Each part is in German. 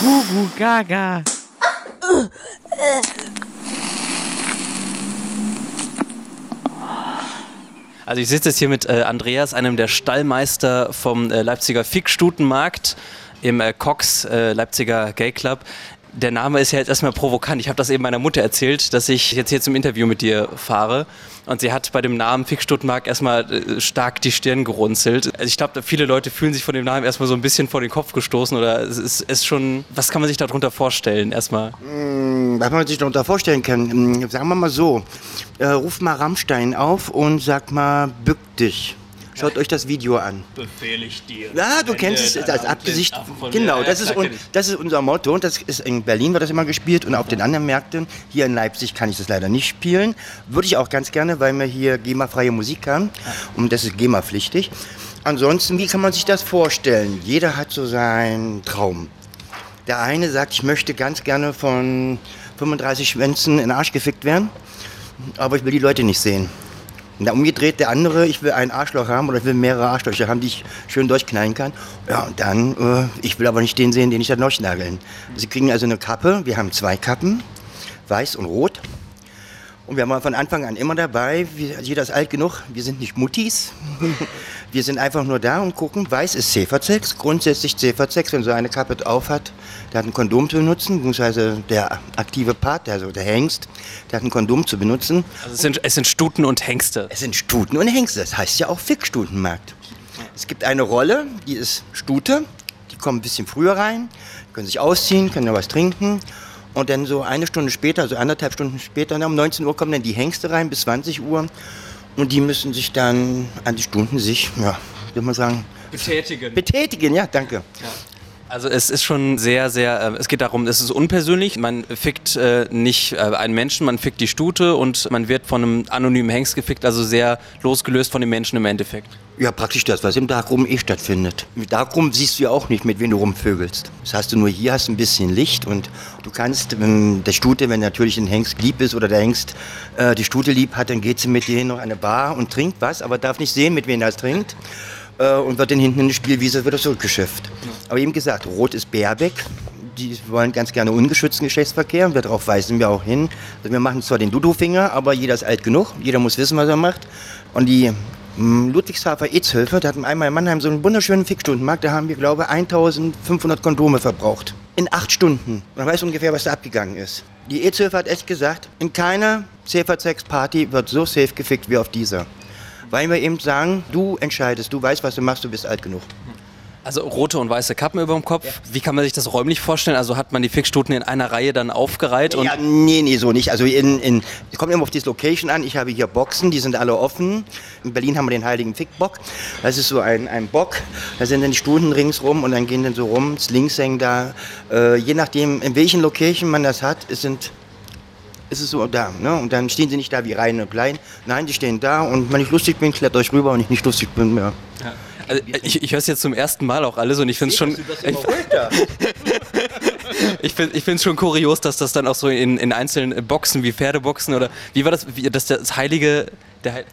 Gugu Gaga. Also ich sitze jetzt hier mit äh, Andreas, einem der Stallmeister vom äh, Leipziger Fickstutenmarkt im äh, Cox äh, Leipziger Gay Club. Der Name ist ja jetzt erstmal provokant. Ich habe das eben meiner Mutter erzählt, dass ich jetzt hier zum Interview mit dir fahre. Und sie hat bei dem Namen Fick Stuttmark erstmal äh, stark die Stirn gerunzelt. Also ich glaube, viele Leute fühlen sich von dem Namen erstmal so ein bisschen vor den Kopf gestoßen. Oder es ist, ist schon, was kann man sich darunter vorstellen erstmal? Mm, Was man sich darunter vorstellen kann, mm, sagen wir mal so, äh, ruf mal Rammstein auf und sag mal, bück dich. Schaut euch das Video an. Befehl ich dir. Ja, du kennst es als Abgesicht. Genau, das ist, un, das ist unser Motto. Und das ist in Berlin wird das immer gespielt und auf den anderen Märkten. Hier in Leipzig kann ich das leider nicht spielen. Würde ich auch ganz gerne, weil wir hier GEMA-freie Musik haben. Und das ist GEMA-pflichtig. Ansonsten, wie kann man sich das vorstellen? Jeder hat so seinen Traum. Der eine sagt, ich möchte ganz gerne von 35 Schwänzen in den Arsch gefickt werden, aber ich will die Leute nicht sehen. Und der umgedreht, der andere, ich will ein Arschloch haben oder ich will mehrere Arschlöcher haben, die ich schön durchknallen kann. Ja, und dann, äh, ich will aber nicht den sehen, den ich dann durchnageln. Sie kriegen also eine Kappe, wir haben zwei Kappen, weiß und rot. Und wir waren von Anfang an immer dabei, wir, jeder ist alt genug, wir sind nicht Muttis. Wir sind einfach nur da und gucken, weiß ist Zefersex, grundsätzlich Zefersex, wenn so eine Kappe auf hat, der hat ein Kondom zu benutzen, beziehungsweise der aktive Part, also der Hengst, der hat ein Kondom zu benutzen. Also es sind, es sind Stuten und Hengste. Es sind Stuten und Hengste, das heißt ja auch Fickstutenmarkt. Es gibt eine Rolle, die ist Stute, die kommen ein bisschen früher rein, können sich ausziehen, können noch was trinken. Und dann so eine Stunde später, also anderthalb Stunden später, um 19 Uhr kommen dann die Hengste rein bis 20 Uhr. Und die müssen sich dann an die Stunden sich, ja, soll man sagen, Betätigen. betätigen. Ja, danke. Also es ist schon sehr, sehr, äh, es geht darum, es ist unpersönlich. Man fickt äh, nicht äh, einen Menschen, man fickt die Stute und man wird von einem anonymen Hengst gefickt, also sehr losgelöst von dem Menschen im Endeffekt. Ja, praktisch das, was im Darkroom eh stattfindet. Im Darkroom siehst du ja auch nicht, mit wem du rumvögelst. Das hast du nur hier, hast ein bisschen Licht und du kannst, wenn der Stute, wenn natürlich ein Hengst lieb ist oder der Hengst äh, die Stute lieb hat, dann geht sie mit denen noch an eine Bar und trinkt was, aber darf nicht sehen, mit wem er es trinkt. Äh, und wird dann hinten in die Spielwiese wieder zurückgeschifft. Aber eben gesagt, Rot ist Bärbeck. Die wollen ganz gerne ungeschützten Geschlechtsverkehr und darauf weisen wir auch hin. Also wir machen zwar den Dudu-Finger, aber jeder ist alt genug, jeder muss wissen, was er macht. Und die mm, Ludwigshafer Ezhilfe, da hatten einmal in Mannheim so einen wunderschönen Fickstundenmarkt, da haben wir, glaube ich, 1500 Kondome verbraucht. In acht Stunden. Man weiß ungefähr, was da abgegangen ist. Die Ezhilfe hat echt gesagt, in keiner Safer-Sex-Party wird so safe gefickt wie auf dieser. Weil wir eben sagen, du entscheidest, du weißt, was du machst, du bist alt genug. Also rote und weiße Kappen über dem Kopf. Wie kann man sich das räumlich vorstellen? Also hat man die Fickstuten in einer Reihe dann aufgereiht und Ja, nee, nee, so nicht. Also in, in, es kommt immer auf die Location an. Ich habe hier Boxen, die sind alle offen. In Berlin haben wir den heiligen Fickbock. Das ist so ein, ein Bock. Da sind dann die Stunden ringsrum und dann gehen dann so rum, Slings hängen da. Äh, je nachdem, in welchen Location man das hat, es sind ist es so da. Ne? Und dann stehen sie nicht da wie rein und klein. Nein, die stehen da und wenn ich lustig bin, klettert euch rüber und ich nicht lustig bin, ja. also, ich, ich höre es jetzt zum ersten Mal auch alles und ich finde es schon, ich, ich finde ich find's schon kurios, dass das dann auch so in, in einzelnen Boxen wie Pferdeboxen oder wie war das, wie, das, das heilige, der, Heil-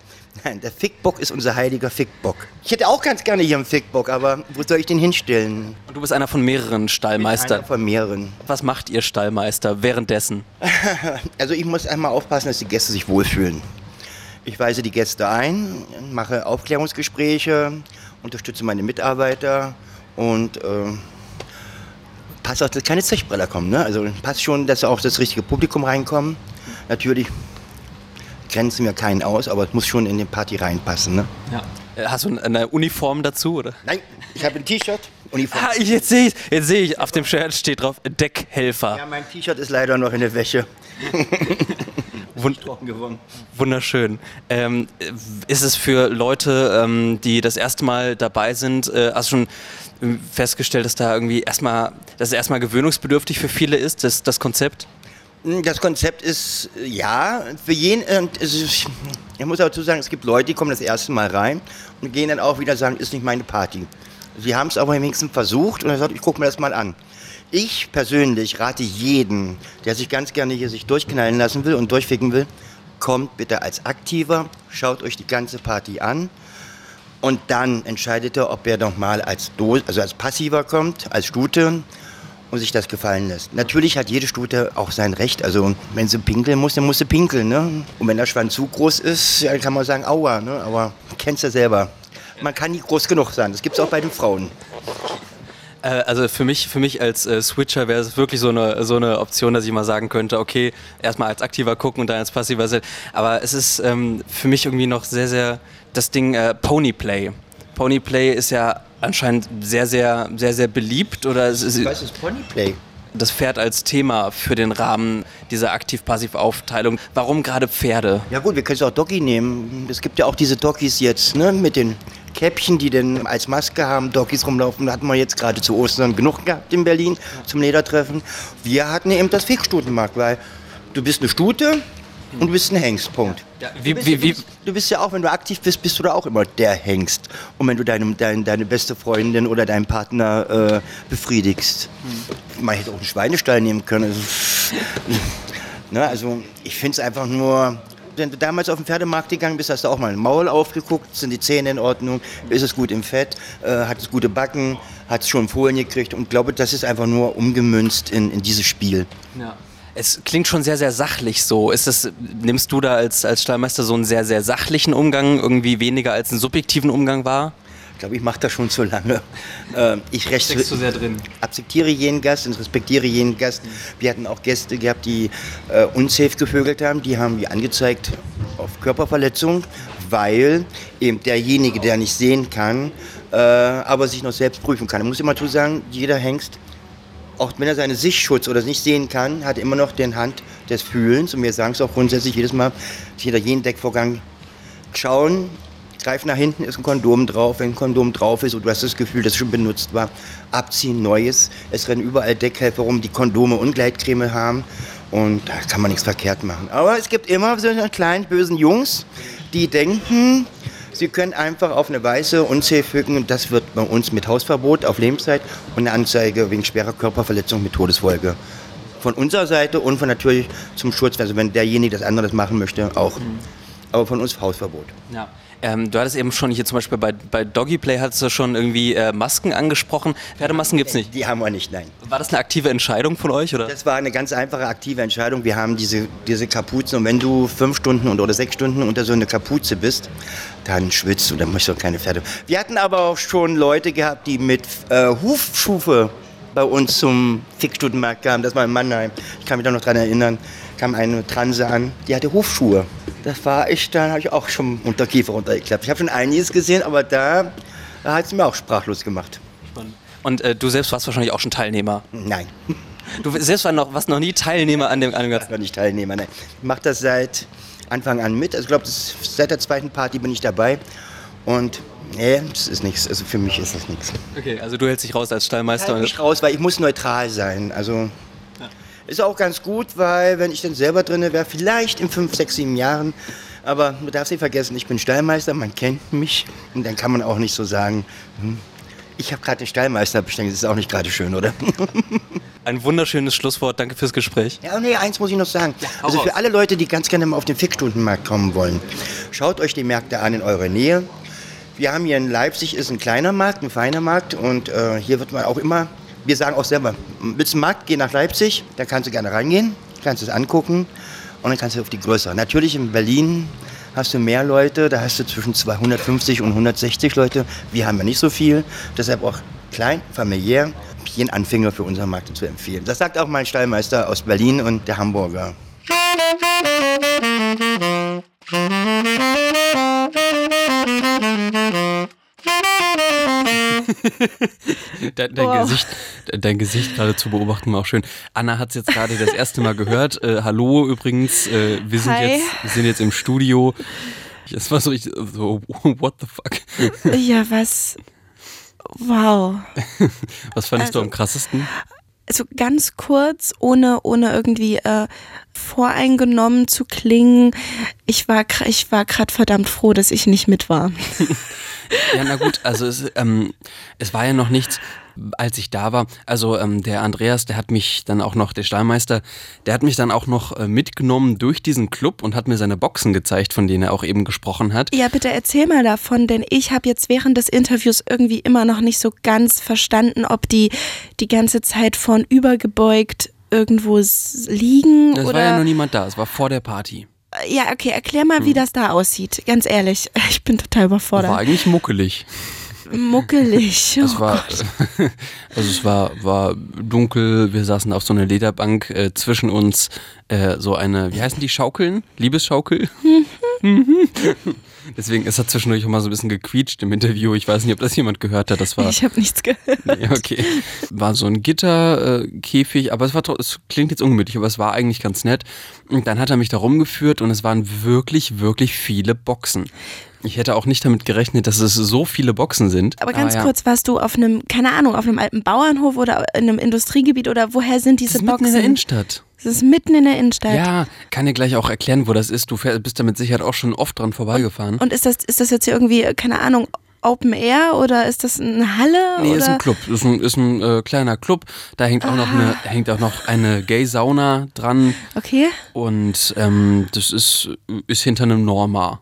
Nein, der Fickbock ist unser heiliger Fickbock. Ich hätte auch ganz gerne hier einen Fickbock, aber wo soll ich den hinstellen? und du bist einer von mehreren Einer Stallmeistern. von mehreren. Was macht ihr Stallmeister währenddessen? Also ich muss einmal aufpassen, dass die Gäste sich wohlfühlen. Ich weise die Gäste ein, mache Aufklärungsgespräche, unterstütze meine Mitarbeiter und äh, passe auch, dass keine Zechbrelle kommen. Ne? Also passt schon, dass auch das richtige Publikum reinkommt. Natürlich grenzen wir keinen aus, aber es muss schon in die Party reinpassen. Ne? Äh, Hast du eine Uniform dazu? Oder? Nein, ich habe ein T-Shirt, Uniform. Ah, jetzt sehe ich, jetzt sehe ich, auf dem Shirt steht drauf Deckhelfer. Ja, mein T-Shirt ist leider noch in der Wäsche. Wund wunderschön. Ähm, ist es für Leute, ähm, die das erste Mal dabei sind, äh, hast du schon ähm, festgestellt, dass da irgendwie erstmal, dass es erstmal gewöhnungsbedürftig für viele ist, das, das Konzept? Das Konzept ist, äh, ja, für jeden, äh, ist, ich muss dazu sagen, es gibt Leute, die kommen das erste Mal rein und gehen dann auch wieder sagen, ist nicht meine Party. Sie haben es aber wenigstens versucht und er sagt, ich gucke mir das mal an. Ich persönlich rate jeden, der sich ganz gerne hier sich durchknallen lassen will und durchficken will, kommt bitte als Aktiver, schaut euch die ganze Party an und dann entscheidet er, ob er nochmal als, also als Passiver kommt, als Stute und sich das gefallen lässt. Natürlich hat jede Stute auch sein Recht. Also wenn sie pinkeln muss, dann muss sie pinkeln. Ne? Und wenn der Schwanz zu groß ist, dann kann man sagen, aua. Ne? Aber kennst du selber. Man kann nicht groß genug sein. Das gibt es auch bei den Frauen. Äh, also für mich, für mich als äh, Switcher wäre es wirklich so eine, so eine Option, dass ich mal sagen könnte, okay, erstmal als aktiver gucken und dann als passiver. Aber es ist ähm, für mich irgendwie noch sehr, sehr das Ding äh, Ponyplay. Ponyplay ist ja anscheinend sehr, sehr, sehr, sehr beliebt. Oder es ist, Was ist Ponyplay? Das Pferd als Thema für den Rahmen dieser Aktiv-Passiv-Aufteilung. Warum gerade Pferde? Ja gut, wir können es auch Doggy nehmen. Es gibt ja auch diese Doggies jetzt, ne, mit den Käppchen, die denn als Maske haben, Doggies rumlaufen. Da hatten wir jetzt gerade zu Ostern genug gehabt in Berlin zum Ledertreffen. Wir hatten eben das Fixstutenmarkt, weil du bist eine Stute, und du bist ein Hengst, Punkt. Ja, wie, du, bist, wie, wie, du, bist, ja auch, wenn du aktiv bist, bist du da auch immer der Hengst. Und wenn du deine, deine, deine beste Freundin oder deinen Partner äh, befriedigst. Hm. Man hätte auch einen Schweinestall nehmen können. Also, ne, also ich finde es einfach nur, wenn du damals auf den Pferdemarkt gegangen bist, hast du auch mal ein Maul aufgeguckt, sind die Zähne in Ordnung, ist es gut im Fett, äh, hat es gute Backen, hat es schon Folien gekriegt und glaube, das ist einfach nur umgemünzt in, in dieses Spiel. Ja. Es klingt schon sehr, sehr sachlich so. Ist das, nimmst du da als, als Stallmeister so einen sehr, sehr sachlichen Umgang, irgendwie weniger als einen subjektiven Umgang wahr? Ich glaube, ich mache das schon zu lange. Äh, ich zu sehr drin. akzeptiere jeden Gast und respektiere jeden Gast. Wir hatten auch Gäste gehabt, die äh, unsafe gevögelt haben. Die haben wir angezeigt auf Körperverletzung, weil eben derjenige, der nicht sehen kann, äh, aber sich noch selbst prüfen kann. Ich muss immer zu sagen, jeder Hengst auch wenn er seine Sichtschutz oder nicht sehen kann, hat er immer noch den Hand des Fühlens. Und wir sagen es auch grundsätzlich jedes Mal, hinter jeden Deckvorgang schauen, greif nach hinten, ist ein Kondom drauf. Wenn ein Kondom drauf ist und du hast das Gefühl, dass es schon benutzt war, abziehen, neues. Es rennen überall Deckhelfer rum, die Kondome und Gleitcreme haben. Und da kann man nichts verkehrt machen. Aber es gibt immer so kleinen bösen Jungs, die denken, Sie können einfach auf eine Weise unsafe fügen. Das wird bei uns mit Hausverbot auf Lebenszeit und eine Anzeige wegen schwerer Körperverletzung mit Todesfolge. Von unserer Seite und von natürlich zum Schutz, also wenn derjenige das andere machen möchte, auch. Mhm. Aber von uns Hausverbot. Ja. Ähm, du hattest eben schon hier zum Beispiel bei, bei Doggy Play hattest du schon irgendwie äh, Masken angesprochen. Pferdemasken gibt es nicht. Die haben wir nicht, nein. War das eine aktive Entscheidung von euch? Oder? Das war eine ganz einfache aktive Entscheidung. Wir haben diese, diese Kapuzen und wenn du fünf Stunden oder sechs Stunden unter so einer Kapuze bist, dann schwitzt du, dann möchtest du keine Pferde. Wir hatten aber auch schon Leute gehabt, die mit äh, Hufschufe bei uns zum Fickstutenmarkt kamen. Das war in Mannheim. Ich kann mich da noch dran erinnern. Kam eine Transe an, die hatte Hufschuhe. Das war ich, da habe ich auch schon Unterkiefer runtergeklappt. Ich habe schon einiges gesehen, aber da, da hat es mir auch sprachlos gemacht. Und äh, du selbst warst wahrscheinlich auch schon Teilnehmer? Nein. Du selbst war noch, warst noch nie Teilnehmer an dem, an dem Ganzen? noch nicht Teilnehmer, nein. Ich mache das seit Anfang an mit. Also ich glaube, seit der zweiten Party bin ich dabei. Und nee, das ist nichts. Also für mich ist das nichts. Okay, also du hältst dich raus als Stallmeister? Ich halte mich raus, weil ich muss neutral sein. Also ist auch ganz gut, weil wenn ich dann selber drin wäre, vielleicht in fünf, sechs, sieben Jahren, aber du darfst nicht vergessen, ich bin Stallmeister, man kennt mich und dann kann man auch nicht so sagen, hm, ich habe gerade den Stallmeister bestellt, das ist auch nicht gerade schön, oder? Ein wunderschönes Schlusswort, danke fürs Gespräch. Ja, nee, eins muss ich noch sagen. Ja, also für alle Leute, die ganz gerne mal auf den Fixstundenmarkt kommen wollen, schaut euch die Märkte an in eurer Nähe. Wir haben hier in Leipzig, ist ein kleiner Markt, ein feiner Markt und äh, hier wird man auch immer wir sagen auch selber, willst du Markt, geh nach Leipzig, da kannst du gerne reingehen, kannst es angucken und dann kannst du auf die größere. Natürlich in Berlin hast du mehr Leute, da hast du zwischen 250 und 160 Leute. Wir haben ja nicht so viel, deshalb auch klein, familiär, jeden Anfänger für unseren Markt zu empfehlen. Das sagt auch mein Stallmeister aus Berlin und der Hamburger. dein, dein wow. Gesicht, dein Gesicht gerade zu beobachten war auch schön. Anna hat es jetzt gerade das erste Mal gehört. Äh, hallo übrigens, äh, wir, sind jetzt, wir sind jetzt im Studio. Es war so, ich, so, what the fuck? Ja, was? Wow. was fandest also, du am krassesten? Also ganz kurz, ohne, ohne irgendwie äh, voreingenommen zu klingen. Ich war, ich war gerade verdammt froh, dass ich nicht mit war. ja, na gut, also es, ähm, es war ja noch nichts als ich da war. Also ähm, der Andreas, der hat mich dann auch noch, der Stallmeister, der hat mich dann auch noch äh, mitgenommen durch diesen Club und hat mir seine Boxen gezeigt, von denen er auch eben gesprochen hat. Ja, bitte erzähl mal davon, denn ich habe jetzt während des Interviews irgendwie immer noch nicht so ganz verstanden, ob die die ganze Zeit von übergebeugt irgendwo liegen. Es war ja noch niemand da, es war vor der Party. Ja, okay, erklär mal, wie hm. das da aussieht. Ganz ehrlich, ich bin total überfordert. War eigentlich muckelig muckelig. Oh es war, also es war, war dunkel, wir saßen auf so einer Lederbank, äh, zwischen uns äh, so eine, wie heißen die, Schaukeln? Liebesschaukel? Deswegen, es hat zwischendurch auch mal so ein bisschen gequietscht im Interview. Ich weiß nicht, ob das jemand gehört hat. Das war, ich habe nichts gehört. Nee, okay. War so ein Gitterkäfig, äh, aber es war es klingt jetzt ungemütlich, aber es war eigentlich ganz nett. Und dann hat er mich da rumgeführt und es waren wirklich, wirklich viele Boxen. Ich hätte auch nicht damit gerechnet, dass es so viele Boxen sind. Aber ganz Aber ja. kurz, warst du auf einem, keine Ahnung, auf einem alten Bauernhof oder in einem Industriegebiet oder woher sind diese das ist Boxen? Mitten in der Innenstadt. Das ist mitten in der Innenstadt. Ja, kann dir gleich auch erklären, wo das ist. Du bist da mit Sicherheit auch schon oft dran vorbeigefahren. Und ist das, ist das jetzt hier irgendwie, keine Ahnung, Open Air oder ist das eine Halle? Nee, oder? ist ein Club. Ist ein, ist ein äh, kleiner Club. Da hängt auch, noch eine, ah. hängt auch noch eine Gay-Sauna dran. Okay. Und ähm, das ist, ist hinter einem Norma.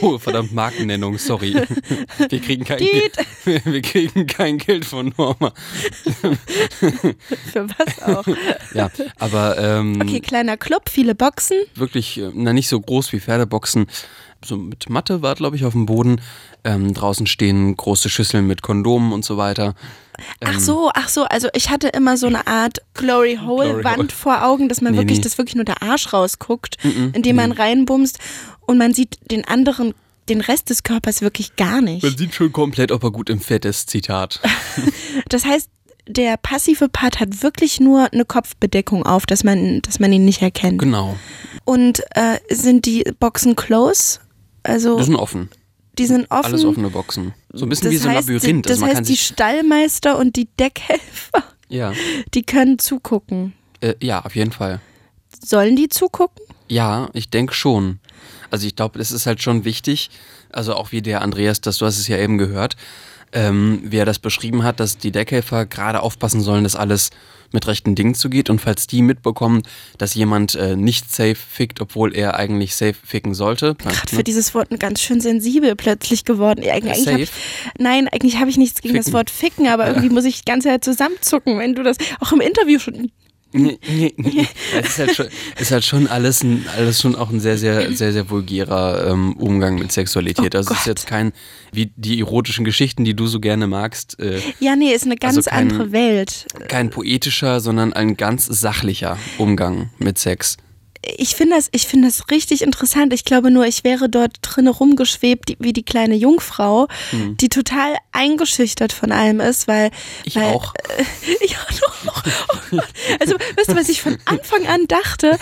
oh, verdammt, Markennennung, sorry. Wir kriegen kein, Geld, wir kriegen kein Geld von Norma. Für was auch? Ja, aber. Ähm, okay, kleiner Club, viele Boxen. Wirklich, äh, na, nicht so groß wie Pferdeboxen. So mit Matte war, glaube ich, auf dem Boden. Ähm, draußen stehen große Schüsseln mit Kondomen und so weiter. Ach ähm, so, ach so, also ich hatte immer so eine Art Glory Hole Wand Hole. vor Augen, dass man nee, wirklich, nee. dass wirklich nur der Arsch rausguckt, mm -mm, indem nee. man reinbumst und man sieht den anderen den Rest des Körpers wirklich gar nicht. Man sieht schon komplett, ob er gut im Fett ist, Zitat. das heißt, der passive Part hat wirklich nur eine Kopfbedeckung auf, dass man, dass man ihn nicht erkennt. Genau. Und äh, sind die Boxen close? Also die sind offen. Die sind offen. Alles offene Boxen. So ein bisschen das wie so ein Labyrinth. Das also heißt, die Stallmeister und die Deckhelfer, ja. die können zugucken. Äh, ja, auf jeden Fall. Sollen die zugucken? Ja, ich denke schon. Also ich glaube, es ist halt schon wichtig, also auch wie der Andreas, das, du hast es ja eben gehört, ähm, wie er das beschrieben hat, dass die Deckhelfer gerade aufpassen sollen, dass alles mit rechten Dingen zugeht und falls die mitbekommen, dass jemand äh, nicht safe fickt, obwohl er eigentlich safe ficken sollte. Gerade ne? für dieses Wort ganz schön sensibel plötzlich geworden. Eigentlich safe? Ich, nein, eigentlich habe ich nichts gegen ficken. das Wort ficken, aber irgendwie muss ich die ganze Zeit zusammenzucken, wenn du das auch im Interview schon. Es ist halt schon, ist halt schon alles, ein, alles schon auch ein sehr, sehr, sehr, sehr vulgärer ähm, Umgang mit Sexualität. Oh also es ist jetzt kein, wie die erotischen Geschichten, die du so gerne magst. Äh, ja, nee, ist eine ganz also kein, andere Welt. Kein poetischer, sondern ein ganz sachlicher Umgang mit Sex ich finde das, ich finde das richtig interessant. Ich glaube nur, ich wäre dort drin rumgeschwebt, wie die kleine Jungfrau, hm. die total eingeschüchtert von allem ist, weil. Ich weil, auch. Äh, ja, oh also, weißt du, was ich von Anfang an dachte?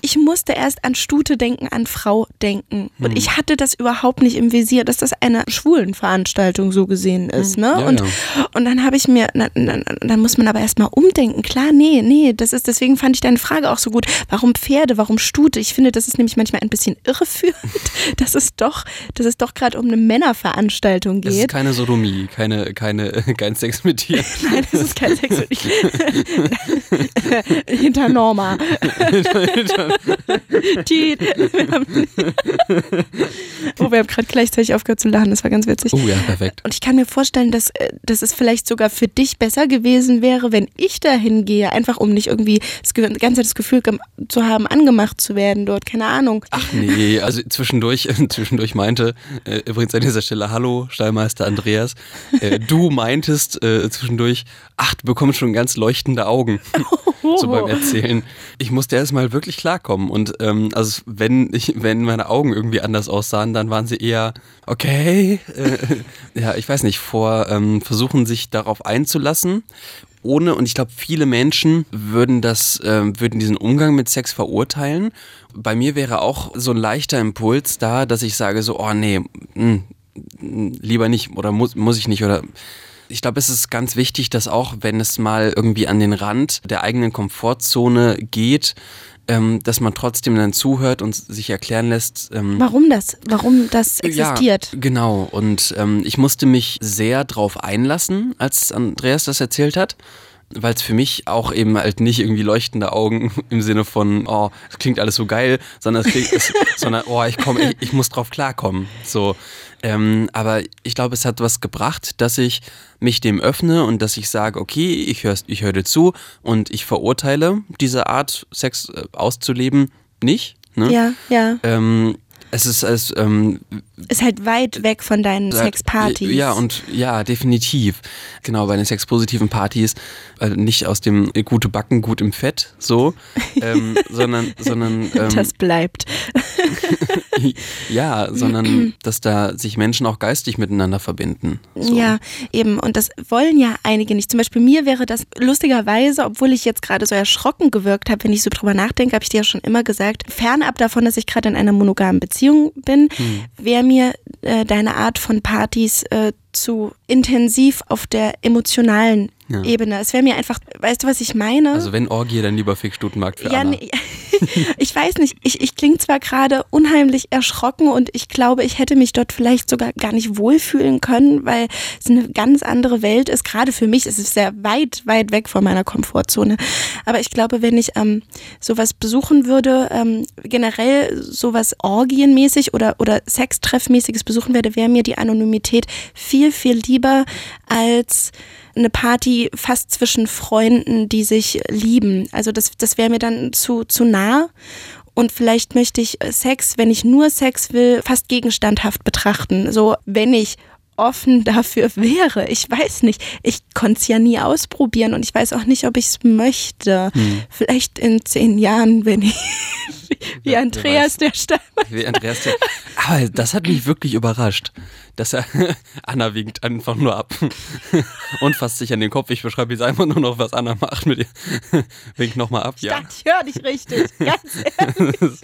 Ich musste erst an Stute denken, an Frau denken. Und hm. ich hatte das überhaupt nicht im Visier, dass das eine Schwulenveranstaltung so gesehen ist. Hm. Ne? Ja, und, ja. und dann habe ich mir, dann, dann, dann muss man aber erstmal umdenken. Klar, nee, nee, das ist, deswegen fand ich deine Frage auch so gut. Warum Pferde? Warum Stute? Ich finde, das ist nämlich manchmal ein bisschen irreführend, dass es doch, dass es doch gerade um eine Männerveranstaltung geht. Es ist keine Sodomie, keine, keine, kein Sex mit dir. Nein, es ist kein Sex mit dir. Hinter Norma. Die, oh, wir haben gerade gleichzeitig aufgehört zu lachen, das war ganz witzig. Oh ja, perfekt. Und ich kann mir vorstellen, dass, äh, dass es vielleicht sogar für dich besser gewesen wäre, wenn ich dahin gehe, einfach um nicht irgendwie das ganze das Gefühl zu haben, angemacht gemacht zu werden dort, keine Ahnung. Ach nee, also zwischendurch, zwischendurch meinte, äh, übrigens an dieser Stelle, hallo Stallmeister Andreas, äh, du meintest äh, zwischendurch, ach, du bekommst schon ganz leuchtende Augen. so beim Erzählen. Ich musste erstmal wirklich klarkommen und ähm, also wenn ich, wenn meine Augen irgendwie anders aussahen, dann waren sie eher okay, äh, ja, ich weiß nicht, vor ähm, versuchen sich darauf einzulassen ohne, und ich glaube, viele Menschen würden das, äh, würden diesen Umgang mit Sex verurteilen. Bei mir wäre auch so ein leichter Impuls da, dass ich sage so, oh nee, mh, hm, lieber nicht oder muss, muss ich nicht oder ich glaube, es ist ganz wichtig, dass auch wenn es mal irgendwie an den Rand der eigenen Komfortzone geht, ähm, dass man trotzdem dann zuhört und sich erklären lässt. Ähm, warum das? Warum das existiert? Ja, genau. Und ähm, ich musste mich sehr drauf einlassen, als Andreas das erzählt hat weil es für mich auch eben halt nicht irgendwie leuchtende Augen im Sinne von, oh, es klingt alles so geil, sondern, es klingt, es, sondern oh, ich komme, ich, ich, muss drauf klarkommen. So, ähm, aber ich glaube, es hat was gebracht, dass ich mich dem öffne und dass ich sage, okay, ich höre ich hör dir zu und ich verurteile diese Art, Sex äh, auszuleben, nicht. Ne? Ja, ja. Ähm, es ist es ähm, ist halt weit weg von deinen Sexpartys. Ja und ja definitiv genau bei den sexpositiven Partys äh, nicht aus dem gute Backen gut im Fett so ähm, sondern sondern ähm, das bleibt ja sondern dass da sich Menschen auch geistig miteinander verbinden. So. Ja eben und das wollen ja einige nicht. Zum Beispiel mir wäre das lustigerweise, obwohl ich jetzt gerade so erschrocken gewirkt habe, wenn ich so drüber nachdenke, habe ich dir ja schon immer gesagt, fernab davon, dass ich gerade in einer monogamen Beziehung bin, hm. wäre mir äh, deine Art von Partys äh, zu intensiv auf der emotionalen ja. Ebene. Es wäre mir einfach, weißt du, was ich meine? Also wenn Orgie, dann lieber Fickstutenmarkt für ja, Anna. Nee, ich weiß nicht, ich, ich klinge zwar gerade unheimlich erschrocken und ich glaube, ich hätte mich dort vielleicht sogar gar nicht wohlfühlen können, weil es eine ganz andere Welt ist. Gerade für mich ist es sehr weit, weit weg von meiner Komfortzone. Aber ich glaube, wenn ich ähm, sowas besuchen würde, ähm, generell sowas Orgienmäßig oder, oder Sextreffmäßiges besuchen werde, wäre mir die Anonymität viel, viel lieber als eine Party fast zwischen Freunden, die sich lieben. Also das, das wäre mir dann zu, zu nah. Und vielleicht möchte ich Sex, wenn ich nur Sex will, fast gegenstandhaft betrachten. So, wenn ich offen dafür wäre. Ich weiß nicht. Ich konnte es ja nie ausprobieren und ich weiß auch nicht, ob ich es möchte. Hm. Vielleicht in zehn Jahren, wenn ich wie Andreas der Steinmeier. Wie Andreas der. Aber das hat mich wirklich überrascht, dass er Anna winkt einfach nur ab und fasst sich an den Kopf. Ich beschreibe jetzt einfach nur noch, was Anna macht mit ihr. Winkt nochmal ab, ja. Ich höre dich richtig, ganz ehrlich.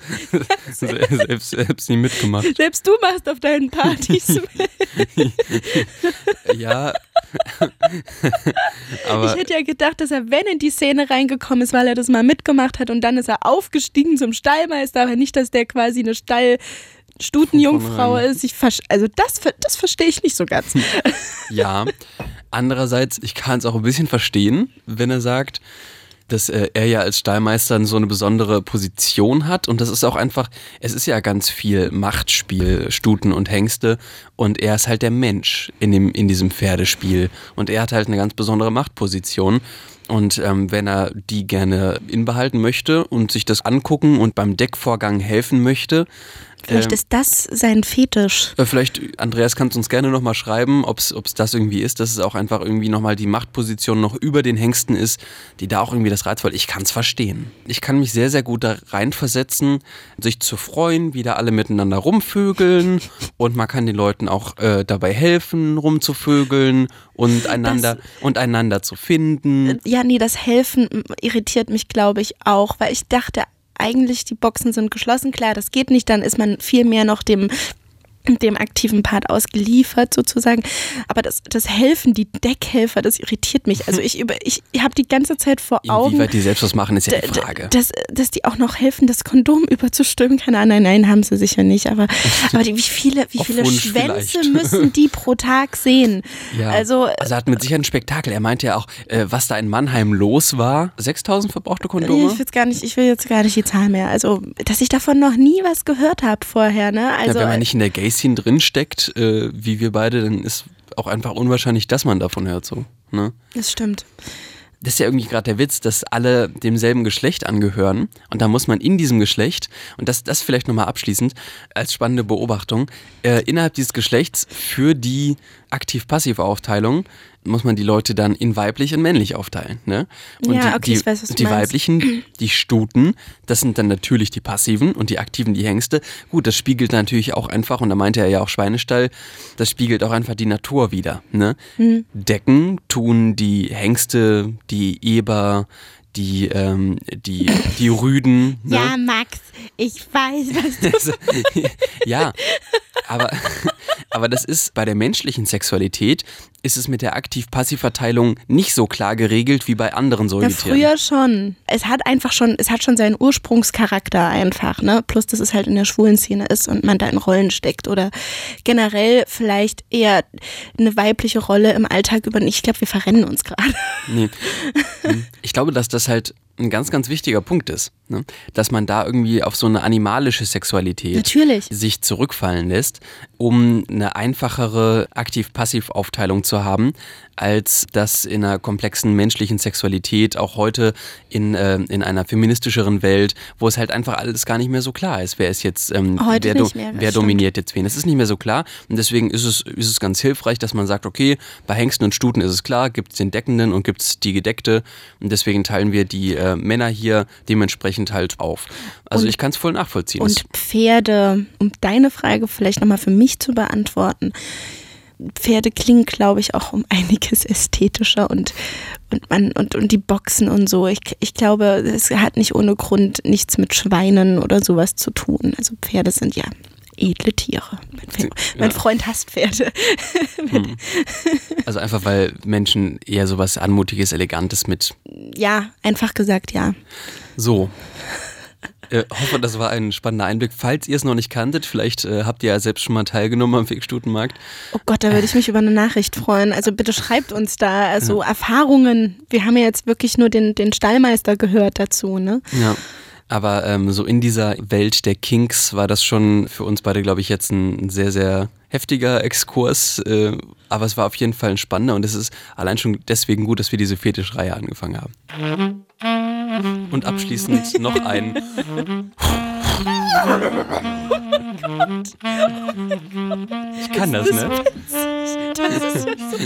selbst, selbst nie mitgemacht. Selbst du machst auf deinen Partys mit. ja. Aber ich hätte ja gedacht, dass er, wenn in die Szene reingekommen ist, weil er das mal mitgemacht hat und dann ist er aufgestiegen zum Stallmeister, aber nicht, dass der quasi eine Stall Stutenjungfrau ist. Ich also das, das verstehe ich nicht so ganz. ja, andererseits, ich kann es auch ein bisschen verstehen, wenn er sagt, dass äh, er ja als Stallmeister so eine besondere Position hat. Und das ist auch einfach, es ist ja ganz viel Machtspiel, Stuten und Hengste. Und er ist halt der Mensch in, dem, in diesem Pferdespiel. Und er hat halt eine ganz besondere Machtposition. Und ähm, wenn er die gerne inbehalten möchte und sich das angucken und beim Deckvorgang helfen möchte, Vielleicht ähm, ist das sein Fetisch. Äh, vielleicht, Andreas, kannst du uns gerne nochmal schreiben, ob es das irgendwie ist, dass es auch einfach irgendwie nochmal die Machtposition noch über den Hengsten ist, die da auch irgendwie das reizvoll. Ich kann es verstehen. Ich kann mich sehr, sehr gut da reinversetzen, sich zu freuen, wie da alle miteinander rumvögeln und man kann den Leuten auch äh, dabei helfen, rumzuvögeln und einander das, und einander zu finden. Ja, nee, das Helfen irritiert mich, glaube ich, auch, weil ich dachte eigentlich die Boxen sind geschlossen. Klar, das geht nicht, dann ist man viel mehr noch dem dem aktiven Part ausgeliefert sozusagen. Aber das, das Helfen, die Deckhelfer, das irritiert mich. Also ich, ich, ich habe die ganze Zeit vor Augen. Inwieweit die selbst was machen, ist ja die Frage. Dass, dass die auch noch helfen, das Kondom überzustülpen. Keine Ahnung, nein, nein, haben sie sicher nicht. Aber, aber die, wie viele, wie viele Schwänze vielleicht. müssen die pro Tag sehen? Ja. Also, also er hat mit Sicherheit ein Spektakel. Er meinte ja auch, äh, was da in Mannheim los war. 6000 verbrauchte Kondome? Ich, gar nicht, ich will jetzt gar nicht die Zahl mehr. Also, dass ich davon noch nie was gehört habe vorher. Ne? Also, ja, wenn man nicht in der Gays bisschen drinsteckt, äh, wie wir beide, dann ist auch einfach unwahrscheinlich, dass man davon hört. So, ne? Das stimmt. Das ist ja irgendwie gerade der Witz, dass alle demselben Geschlecht angehören und da muss man in diesem Geschlecht, und das, das vielleicht nochmal abschließend als spannende Beobachtung, äh, innerhalb dieses Geschlechts für die Aktiv-Passiv-Aufteilung muss man die Leute dann in weiblich und männlich aufteilen. Ne? Und ja, die, okay, die, weiß, die weiblichen, die Stuten, das sind dann natürlich die Passiven und die Aktiven die Hengste. Gut, das spiegelt natürlich auch einfach, und da meinte er ja auch Schweinestall, das spiegelt auch einfach die Natur wieder. Ne? Mhm. Decken tun die Hengste, die Eber, die, ähm, die, die Rüden. Ne? Ja, Max, ich weiß, was du Ja, aber, Aber das ist bei der menschlichen Sexualität ist es mit der Aktiv-Passiv-Verteilung nicht so klar geregelt wie bei anderen Säugetieren. Ja, früher schon. Es hat einfach schon, es hat schon seinen Ursprungscharakter einfach, ne? Plus, dass es halt in der schwulen Szene ist und man da in Rollen steckt oder generell vielleicht eher eine weibliche Rolle im Alltag über. Ich glaube, wir verrennen uns gerade. Nee. Ich glaube, dass das halt ein ganz, ganz wichtiger Punkt ist, ne? dass man da irgendwie auf so eine animalische Sexualität Natürlich. sich zurückfallen lässt, um eine einfachere Aktiv-Passiv-Aufteilung zu haben, als das in einer komplexen menschlichen Sexualität, auch heute in, äh, in einer feministischeren Welt, wo es halt einfach alles gar nicht mehr so klar ist, wer ist jetzt, ähm, wer, nicht mehr, wer dominiert jetzt wen. Es ist nicht mehr so klar und deswegen ist es, ist es ganz hilfreich, dass man sagt, okay, bei Hengsten und Stuten ist es klar, gibt es den Deckenden und gibt es die Gedeckte und deswegen teilen wir die äh, Männer hier dementsprechend halt auf. Also Und- ich kann es voll nachvollziehen. Und Pferde, um deine Frage vielleicht nochmal für mich zu beantworten. Pferde klingen, glaube ich, auch um einiges ästhetischer und, und, man, und, und die Boxen und so. Ich, ich glaube, es hat nicht ohne Grund nichts mit Schweinen oder sowas zu tun. Also Pferde sind ja edle Tiere. Mein, mein Ja. Freund hasst Pferde. also einfach weil Menschen eher sowas Anmutiges, Elegantes mit Ja, einfach gesagt, ja. so. Äh, hoffe, das war ein spannender Einblick. Falls ihr es noch nicht kanntet, vielleicht äh, habt ihr ja selbst schon mal teilgenommen am Wegstutenmarkt. Oh Gott, da würde ich mich über eine Nachricht freuen. Also bitte schreibt uns da also Erfahrungen. Wir haben ja jetzt wirklich nur den, den Stallmeister gehört dazu, ne? Ja. Aber ähm, so in dieser Welt der Kinks war das schon für uns beide, glaube ich, jetzt ein sehr, sehr heftiger Exkurs. Äh, aber es war auf jeden Fall ein spannender und es ist allein schon deswegen gut, dass wir diese Fetischreihe angefangen haben. Und abschließend noch ein. Ich kann das, ne? Das ist so